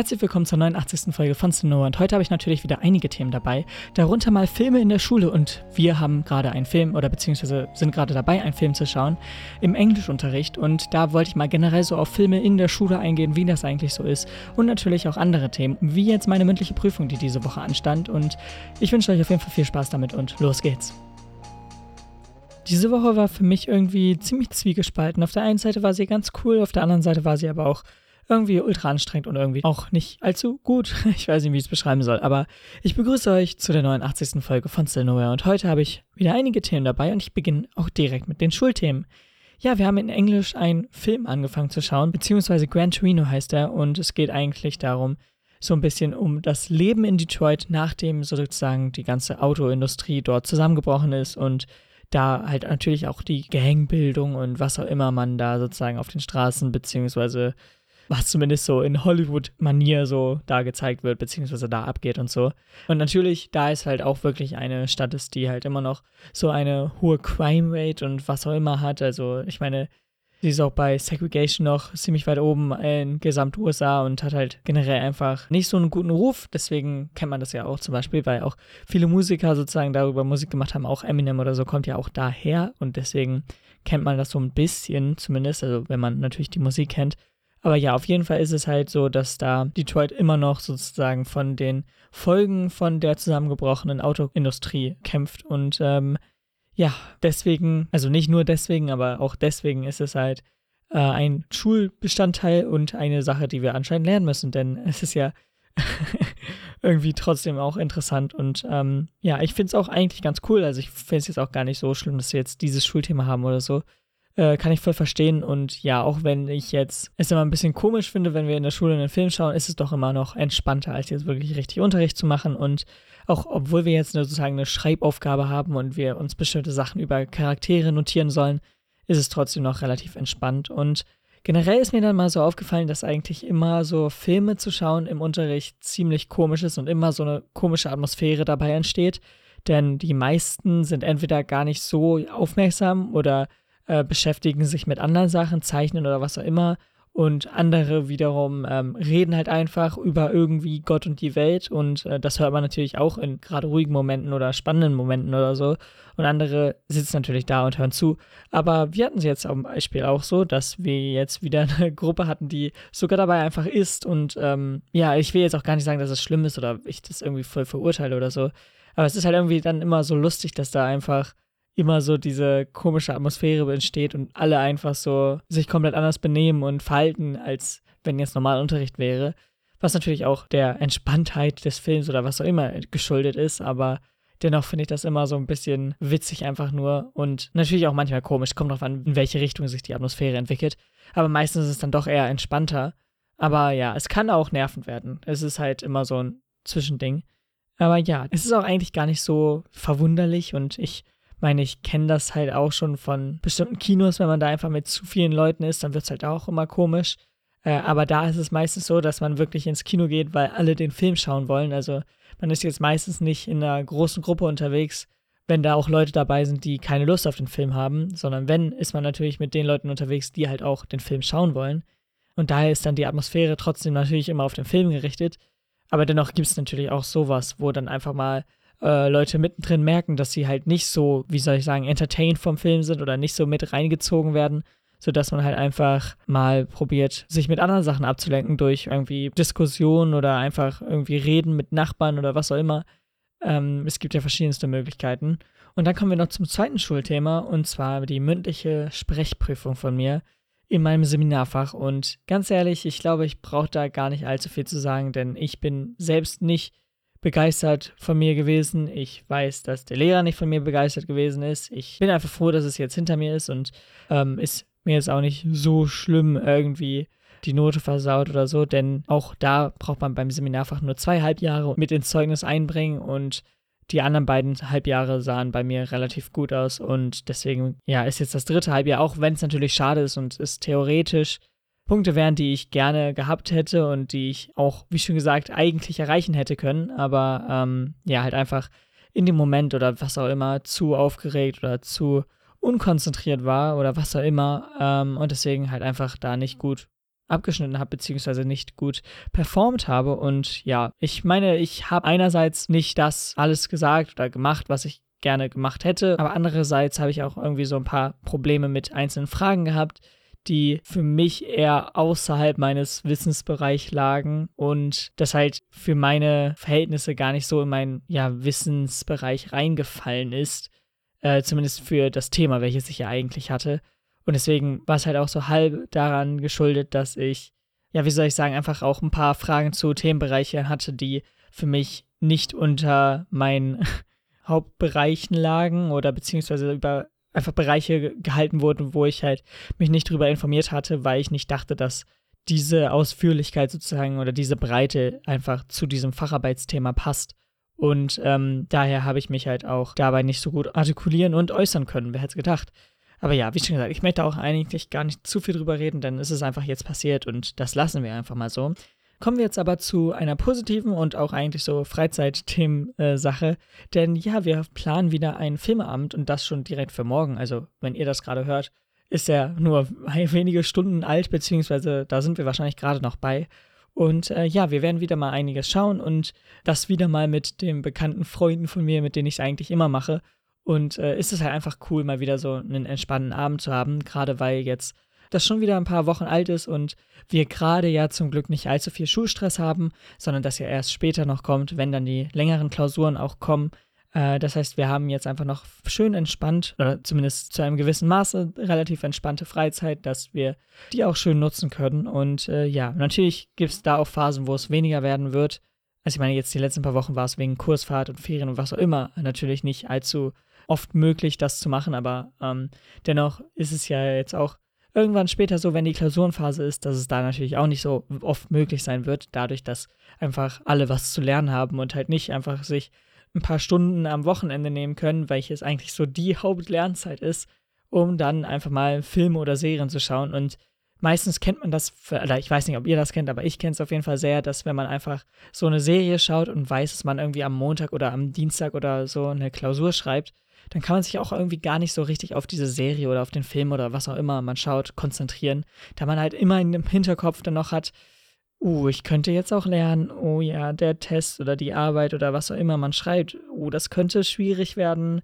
Herzlich willkommen zur 89. Folge von Snow und heute habe ich natürlich wieder einige Themen dabei, darunter mal Filme in der Schule und wir haben gerade einen Film oder beziehungsweise sind gerade dabei, einen Film zu schauen im Englischunterricht und da wollte ich mal generell so auf Filme in der Schule eingehen, wie das eigentlich so ist und natürlich auch andere Themen, wie jetzt meine mündliche Prüfung, die diese Woche anstand und ich wünsche euch auf jeden Fall viel Spaß damit und los geht's. Diese Woche war für mich irgendwie ziemlich zwiegespalten. Auf der einen Seite war sie ganz cool, auf der anderen Seite war sie aber auch irgendwie ultra anstrengend und irgendwie auch nicht allzu gut. Ich weiß nicht, wie ich es beschreiben soll, aber ich begrüße euch zu der 89. Folge von Still Nowhere und heute habe ich wieder einige Themen dabei und ich beginne auch direkt mit den Schulthemen. Ja, wir haben in Englisch einen Film angefangen zu schauen, beziehungsweise Gran Torino heißt er und es geht eigentlich darum, so ein bisschen um das Leben in Detroit, nachdem sozusagen die ganze Autoindustrie dort zusammengebrochen ist und da halt natürlich auch die Gangbildung und was auch immer man da sozusagen auf den Straßen beziehungsweise was zumindest so in Hollywood-Manier so da gezeigt wird, beziehungsweise da abgeht und so. Und natürlich, da ist halt auch wirklich eine Stadt ist, die halt immer noch so eine hohe Crime Rate und was auch immer hat. Also ich meine, sie ist auch bei Segregation noch ziemlich weit oben in gesamt USA und hat halt generell einfach nicht so einen guten Ruf. Deswegen kennt man das ja auch zum Beispiel, weil auch viele Musiker sozusagen darüber Musik gemacht haben. Auch Eminem oder so kommt ja auch daher und deswegen kennt man das so ein bisschen zumindest. Also wenn man natürlich die Musik kennt. Aber ja, auf jeden Fall ist es halt so, dass da Detroit immer noch sozusagen von den Folgen von der zusammengebrochenen Autoindustrie kämpft. Und ähm, ja, deswegen, also nicht nur deswegen, aber auch deswegen ist es halt äh, ein Schulbestandteil und eine Sache, die wir anscheinend lernen müssen. Denn es ist ja irgendwie trotzdem auch interessant. Und ähm, ja, ich finde es auch eigentlich ganz cool. Also ich finde es jetzt auch gar nicht so schlimm, dass wir jetzt dieses Schulthema haben oder so. Äh, kann ich voll verstehen. Und ja, auch wenn ich jetzt es immer ein bisschen komisch finde, wenn wir in der Schule einen Film schauen, ist es doch immer noch entspannter, als jetzt wirklich richtig Unterricht zu machen. Und auch obwohl wir jetzt sozusagen eine Schreibaufgabe haben und wir uns bestimmte Sachen über Charaktere notieren sollen, ist es trotzdem noch relativ entspannt. Und generell ist mir dann mal so aufgefallen, dass eigentlich immer so Filme zu schauen im Unterricht ziemlich komisch ist und immer so eine komische Atmosphäre dabei entsteht. Denn die meisten sind entweder gar nicht so aufmerksam oder äh, beschäftigen sich mit anderen Sachen, zeichnen oder was auch immer. Und andere wiederum ähm, reden halt einfach über irgendwie Gott und die Welt. Und äh, das hört man natürlich auch in gerade ruhigen Momenten oder spannenden Momenten oder so. Und andere sitzen natürlich da und hören zu. Aber wir hatten es jetzt zum Beispiel auch so, dass wir jetzt wieder eine Gruppe hatten, die sogar dabei einfach ist. Und ähm, ja, ich will jetzt auch gar nicht sagen, dass es schlimm ist oder ich das irgendwie voll verurteile oder so. Aber es ist halt irgendwie dann immer so lustig, dass da einfach immer so diese komische Atmosphäre entsteht und alle einfach so sich komplett anders benehmen und verhalten, als wenn jetzt normal Unterricht wäre. Was natürlich auch der Entspanntheit des Films oder was auch immer geschuldet ist, aber dennoch finde ich das immer so ein bisschen witzig einfach nur und natürlich auch manchmal komisch. Kommt drauf an, in welche Richtung sich die Atmosphäre entwickelt. Aber meistens ist es dann doch eher entspannter. Aber ja, es kann auch nervend werden. Es ist halt immer so ein Zwischending. Aber ja, es ist auch eigentlich gar nicht so verwunderlich und ich meine, ich kenne das halt auch schon von bestimmten Kinos, wenn man da einfach mit zu vielen Leuten ist, dann wird es halt auch immer komisch. Äh, aber da ist es meistens so, dass man wirklich ins Kino geht, weil alle den Film schauen wollen. Also man ist jetzt meistens nicht in einer großen Gruppe unterwegs, wenn da auch Leute dabei sind, die keine Lust auf den Film haben, sondern wenn, ist man natürlich mit den Leuten unterwegs, die halt auch den Film schauen wollen. Und daher ist dann die Atmosphäre trotzdem natürlich immer auf den Film gerichtet. Aber dennoch gibt es natürlich auch sowas, wo dann einfach mal äh, Leute mittendrin merken, dass sie halt nicht so, wie soll ich sagen, entertained vom Film sind oder nicht so mit reingezogen werden, sodass man halt einfach mal probiert, sich mit anderen Sachen abzulenken durch irgendwie Diskussionen oder einfach irgendwie Reden mit Nachbarn oder was auch immer. Ähm, es gibt ja verschiedenste Möglichkeiten. Und dann kommen wir noch zum zweiten Schulthema und zwar die mündliche Sprechprüfung von mir in meinem Seminarfach. Und ganz ehrlich, ich glaube, ich brauche da gar nicht allzu viel zu sagen, denn ich bin selbst nicht begeistert von mir gewesen. Ich weiß, dass der Lehrer nicht von mir begeistert gewesen ist. Ich bin einfach froh, dass es jetzt hinter mir ist und ähm, ist mir jetzt auch nicht so schlimm irgendwie die Note versaut oder so, denn auch da braucht man beim Seminarfach nur zwei Halbjahre mit ins Zeugnis einbringen und die anderen beiden Halbjahre sahen bei mir relativ gut aus und deswegen, ja, ist jetzt das dritte Halbjahr, auch wenn es natürlich schade ist und es theoretisch Punkte wären, die ich gerne gehabt hätte und die ich auch, wie schon gesagt, eigentlich erreichen hätte können. Aber ähm, ja, halt einfach in dem Moment oder was auch immer zu aufgeregt oder zu unkonzentriert war oder was auch immer. Ähm, und deswegen halt einfach da nicht gut abgeschnitten habe, beziehungsweise nicht gut performt habe. Und ja, ich meine, ich habe einerseits nicht das alles gesagt oder gemacht, was ich gerne gemacht hätte, aber andererseits habe ich auch irgendwie so ein paar Probleme mit einzelnen Fragen gehabt, die für mich eher außerhalb meines Wissensbereichs lagen und das halt für meine Verhältnisse gar nicht so in meinen ja, Wissensbereich reingefallen ist. Äh, zumindest für das Thema, welches ich ja eigentlich hatte. Und deswegen war es halt auch so halb daran geschuldet, dass ich, ja, wie soll ich sagen, einfach auch ein paar Fragen zu Themenbereichen hatte, die für mich nicht unter meinen Hauptbereichen lagen oder beziehungsweise über einfach Bereiche gehalten wurden, wo ich halt mich nicht drüber informiert hatte, weil ich nicht dachte, dass diese Ausführlichkeit sozusagen oder diese Breite einfach zu diesem Facharbeitsthema passt. Und ähm, daher habe ich mich halt auch dabei nicht so gut artikulieren und äußern können. Wer hätte es gedacht? Aber ja, wie schon gesagt, ich möchte auch eigentlich gar nicht zu viel drüber reden, denn es ist einfach jetzt passiert und das lassen wir einfach mal so. Kommen wir jetzt aber zu einer positiven und auch eigentlich so Freizeitthemen-Sache. Denn ja, wir planen wieder einen Filmeabend und das schon direkt für morgen. Also, wenn ihr das gerade hört, ist er nur wenige Stunden alt, beziehungsweise da sind wir wahrscheinlich gerade noch bei. Und äh, ja, wir werden wieder mal einiges schauen und das wieder mal mit den bekannten Freunden von mir, mit denen ich es eigentlich immer mache. Und äh, ist es halt einfach cool, mal wieder so einen entspannten Abend zu haben, gerade weil jetzt das schon wieder ein paar Wochen alt ist und wir gerade ja zum Glück nicht allzu viel Schulstress haben, sondern dass ja erst später noch kommt, wenn dann die längeren Klausuren auch kommen. Äh, das heißt, wir haben jetzt einfach noch schön entspannt, oder zumindest zu einem gewissen Maße relativ entspannte Freizeit, dass wir die auch schön nutzen können. Und äh, ja, natürlich gibt es da auch Phasen, wo es weniger werden wird. Also ich meine, jetzt die letzten paar Wochen war es wegen Kursfahrt und Ferien und was auch immer natürlich nicht allzu oft möglich, das zu machen, aber ähm, dennoch ist es ja jetzt auch irgendwann später so, wenn die Klausurenphase ist, dass es da natürlich auch nicht so oft möglich sein wird, dadurch, dass einfach alle was zu lernen haben und halt nicht einfach sich ein paar Stunden am Wochenende nehmen können, welches eigentlich so die Hauptlernzeit ist, um dann einfach mal Filme oder Serien zu schauen. Und meistens kennt man das, oder ich weiß nicht, ob ihr das kennt, aber ich kenne es auf jeden Fall sehr, dass wenn man einfach so eine Serie schaut und weiß, dass man irgendwie am Montag oder am Dienstag oder so eine Klausur schreibt, dann kann man sich auch irgendwie gar nicht so richtig auf diese Serie oder auf den Film oder was auch immer man schaut, konzentrieren, da man halt immer in dem Hinterkopf dann noch hat, uh, ich könnte jetzt auch lernen, oh ja, der Test oder die Arbeit oder was auch immer man schreibt, uh, das könnte schwierig werden,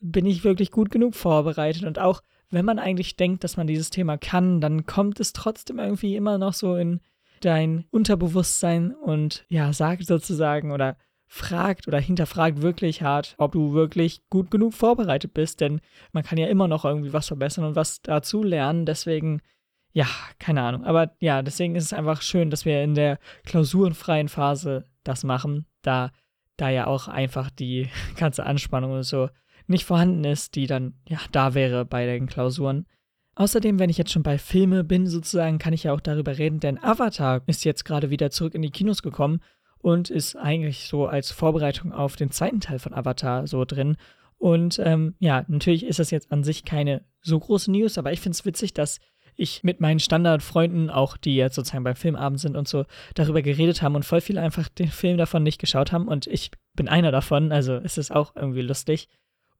bin ich wirklich gut genug vorbereitet? Und auch wenn man eigentlich denkt, dass man dieses Thema kann, dann kommt es trotzdem irgendwie immer noch so in dein Unterbewusstsein und ja, sagt sozusagen oder fragt oder hinterfragt wirklich hart, ob du wirklich gut genug vorbereitet bist, denn man kann ja immer noch irgendwie was verbessern und was dazu lernen. Deswegen, ja, keine Ahnung. Aber ja, deswegen ist es einfach schön, dass wir in der klausurenfreien Phase das machen, da da ja auch einfach die ganze Anspannung und so nicht vorhanden ist, die dann ja da wäre bei den Klausuren. Außerdem, wenn ich jetzt schon bei Filme bin, sozusagen, kann ich ja auch darüber reden, denn Avatar ist jetzt gerade wieder zurück in die Kinos gekommen und ist eigentlich so als Vorbereitung auf den zweiten Teil von Avatar so drin. Und ähm, ja, natürlich ist das jetzt an sich keine so große News, aber ich finde es witzig, dass ich mit meinen Standardfreunden, auch die jetzt sozusagen beim Filmabend sind und so, darüber geredet haben und voll viele einfach den Film davon nicht geschaut haben. Und ich bin einer davon, also ist es auch irgendwie lustig.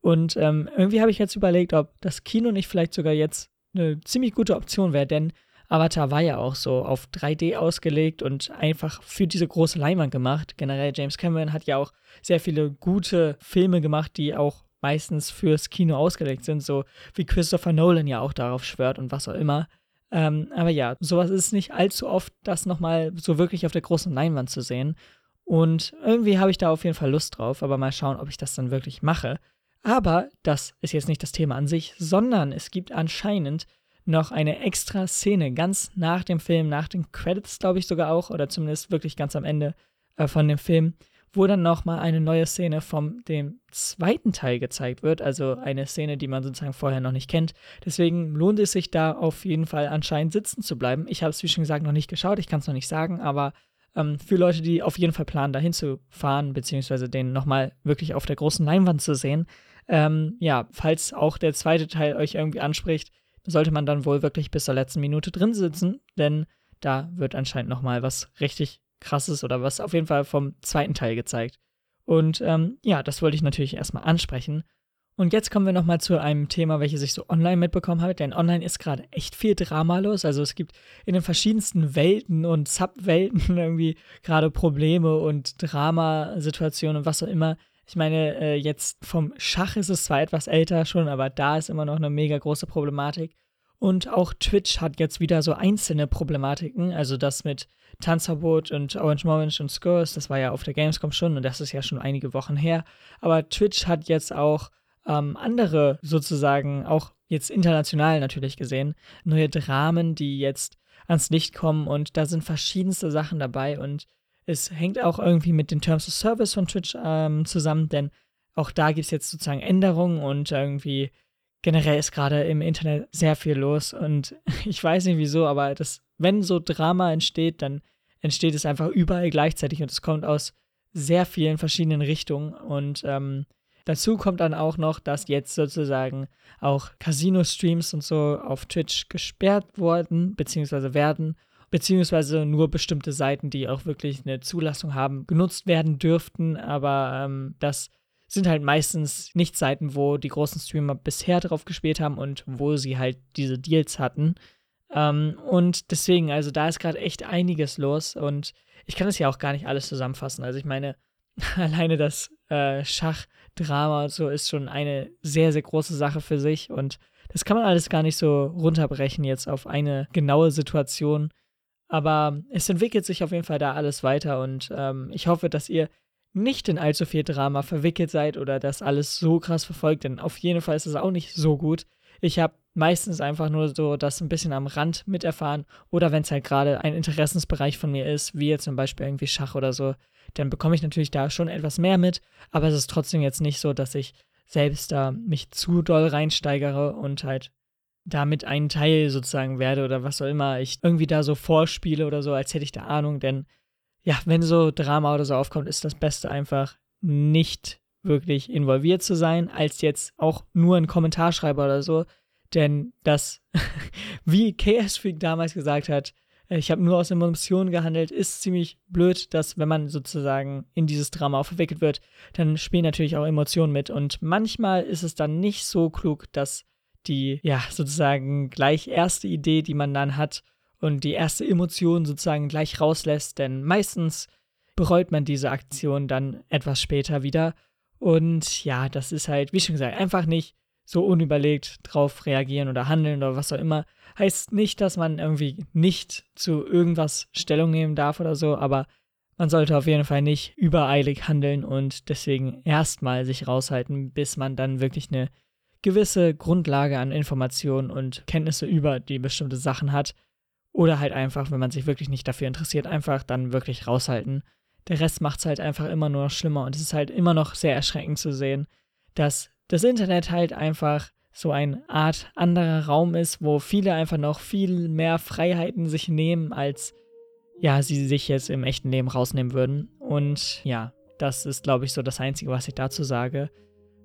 Und ähm, irgendwie habe ich jetzt überlegt, ob das Kino nicht vielleicht sogar jetzt eine ziemlich gute Option wäre, denn Avatar war ja auch so auf 3D ausgelegt und einfach für diese große Leinwand gemacht. Generell James Cameron hat ja auch sehr viele gute Filme gemacht, die auch meistens fürs Kino ausgelegt sind, so wie Christopher Nolan ja auch darauf schwört und was auch immer. Ähm, aber ja, sowas ist nicht allzu oft, das nochmal so wirklich auf der großen Leinwand zu sehen. Und irgendwie habe ich da auf jeden Fall Lust drauf, aber mal schauen, ob ich das dann wirklich mache. Aber das ist jetzt nicht das Thema an sich, sondern es gibt anscheinend noch eine extra Szene ganz nach dem Film, nach den Credits, glaube ich sogar auch, oder zumindest wirklich ganz am Ende äh, von dem Film, wo dann nochmal eine neue Szene vom dem zweiten Teil gezeigt wird, also eine Szene, die man sozusagen vorher noch nicht kennt. Deswegen lohnt es sich da auf jeden Fall anscheinend sitzen zu bleiben. Ich habe es, wie schon gesagt, noch nicht geschaut, ich kann es noch nicht sagen, aber ähm, für Leute, die auf jeden Fall planen, dahin zu fahren, beziehungsweise den nochmal wirklich auf der großen Leinwand zu sehen, ähm, ja, falls auch der zweite Teil euch irgendwie anspricht, sollte man dann wohl wirklich bis zur letzten Minute drin sitzen, denn da wird anscheinend nochmal was richtig krasses oder was auf jeden Fall vom zweiten Teil gezeigt. Und ähm, ja, das wollte ich natürlich erstmal ansprechen. Und jetzt kommen wir nochmal zu einem Thema, welches ich so online mitbekommen habe, denn online ist gerade echt viel Drama los. Also es gibt in den verschiedensten Welten und Subwelten irgendwie gerade Probleme und Dramasituationen und was auch immer. Ich meine, äh, jetzt vom Schach ist es zwar etwas älter schon, aber da ist immer noch eine mega große Problematik. Und auch Twitch hat jetzt wieder so einzelne Problematiken. Also das mit Tanzverbot und Orange Orange und Scores, das war ja auf der Gamescom schon und das ist ja schon einige Wochen her. Aber Twitch hat jetzt auch ähm, andere sozusagen, auch jetzt international natürlich gesehen, neue Dramen, die jetzt ans Licht kommen und da sind verschiedenste Sachen dabei und es hängt auch irgendwie mit den Terms of Service von Twitch ähm, zusammen, denn auch da gibt es jetzt sozusagen Änderungen und irgendwie generell ist gerade im Internet sehr viel los und ich weiß nicht wieso, aber das, wenn so Drama entsteht, dann entsteht es einfach überall gleichzeitig und es kommt aus sehr vielen verschiedenen Richtungen und ähm, Dazu kommt dann auch noch, dass jetzt sozusagen auch Casino-Streams und so auf Twitch gesperrt wurden, beziehungsweise werden, beziehungsweise nur bestimmte Seiten, die auch wirklich eine Zulassung haben, genutzt werden dürften. Aber ähm, das sind halt meistens nicht Seiten, wo die großen Streamer bisher drauf gespielt haben und wo sie halt diese Deals hatten. Ähm, und deswegen, also da ist gerade echt einiges los und ich kann das ja auch gar nicht alles zusammenfassen. Also ich meine, alleine das äh, Schachdrama und so ist schon eine sehr, sehr große Sache für sich und das kann man alles gar nicht so runterbrechen jetzt auf eine genaue Situation. Aber es entwickelt sich auf jeden Fall da alles weiter und ähm, ich hoffe, dass ihr nicht in allzu viel Drama verwickelt seid oder das alles so krass verfolgt, denn auf jeden Fall ist es auch nicht so gut. Ich habe meistens einfach nur so das ein bisschen am Rand miterfahren oder wenn es halt gerade ein Interessensbereich von mir ist, wie jetzt zum Beispiel irgendwie Schach oder so, dann bekomme ich natürlich da schon etwas mehr mit, aber es ist trotzdem jetzt nicht so, dass ich selbst da mich zu doll reinsteigere und halt damit ein Teil sozusagen werde oder was auch immer ich irgendwie da so vorspiele oder so, als hätte ich da Ahnung, denn ja, wenn so Drama oder so aufkommt, ist das Beste einfach nicht wirklich involviert zu sein, als jetzt auch nur ein Kommentarschreiber oder so, denn das, wie KS Freak damals gesagt hat, äh, ich habe nur aus Emotionen gehandelt, ist ziemlich blöd, dass wenn man sozusagen in dieses Drama verwickelt wird, dann spielen natürlich auch Emotionen mit. Und manchmal ist es dann nicht so klug, dass die, ja, sozusagen gleich erste Idee, die man dann hat und die erste Emotion sozusagen gleich rauslässt, denn meistens bereut man diese Aktion dann etwas später wieder. Und ja, das ist halt, wie schon gesagt, einfach nicht so unüberlegt drauf reagieren oder handeln oder was auch immer. Heißt nicht, dass man irgendwie nicht zu irgendwas Stellung nehmen darf oder so, aber man sollte auf jeden Fall nicht übereilig handeln und deswegen erstmal sich raushalten, bis man dann wirklich eine gewisse Grundlage an Informationen und Kenntnisse über die bestimmte Sachen hat. Oder halt einfach, wenn man sich wirklich nicht dafür interessiert, einfach dann wirklich raushalten. Der Rest macht es halt einfach immer nur noch schlimmer und es ist halt immer noch sehr erschreckend zu sehen, dass das Internet halt einfach so eine Art anderer Raum ist, wo viele einfach noch viel mehr Freiheiten sich nehmen, als ja, sie sich jetzt im echten Leben rausnehmen würden. Und ja, das ist, glaube ich, so das Einzige, was ich dazu sage.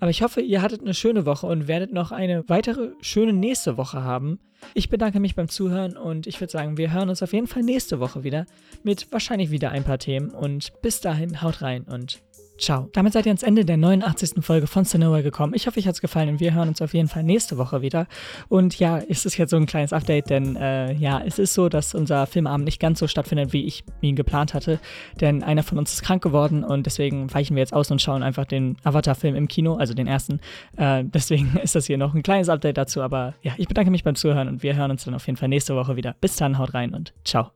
Aber ich hoffe, ihr hattet eine schöne Woche und werdet noch eine weitere schöne nächste Woche haben. Ich bedanke mich beim Zuhören und ich würde sagen, wir hören uns auf jeden Fall nächste Woche wieder mit wahrscheinlich wieder ein paar Themen. Und bis dahin, haut rein und Ciao. Damit seid ihr ans Ende der 89. Folge von Sonora gekommen. Ich hoffe, euch hat es gefallen und wir hören uns auf jeden Fall nächste Woche wieder. Und ja, ist es jetzt so ein kleines Update, denn äh, ja, es ist so, dass unser Filmabend nicht ganz so stattfindet, wie ich ihn geplant hatte. Denn einer von uns ist krank geworden und deswegen weichen wir jetzt aus und schauen einfach den Avatar-Film im Kino, also den ersten. Äh, deswegen ist das hier noch ein kleines Update dazu. Aber ja, ich bedanke mich beim Zuhören und wir hören uns dann auf jeden Fall nächste Woche wieder. Bis dann, haut rein und ciao.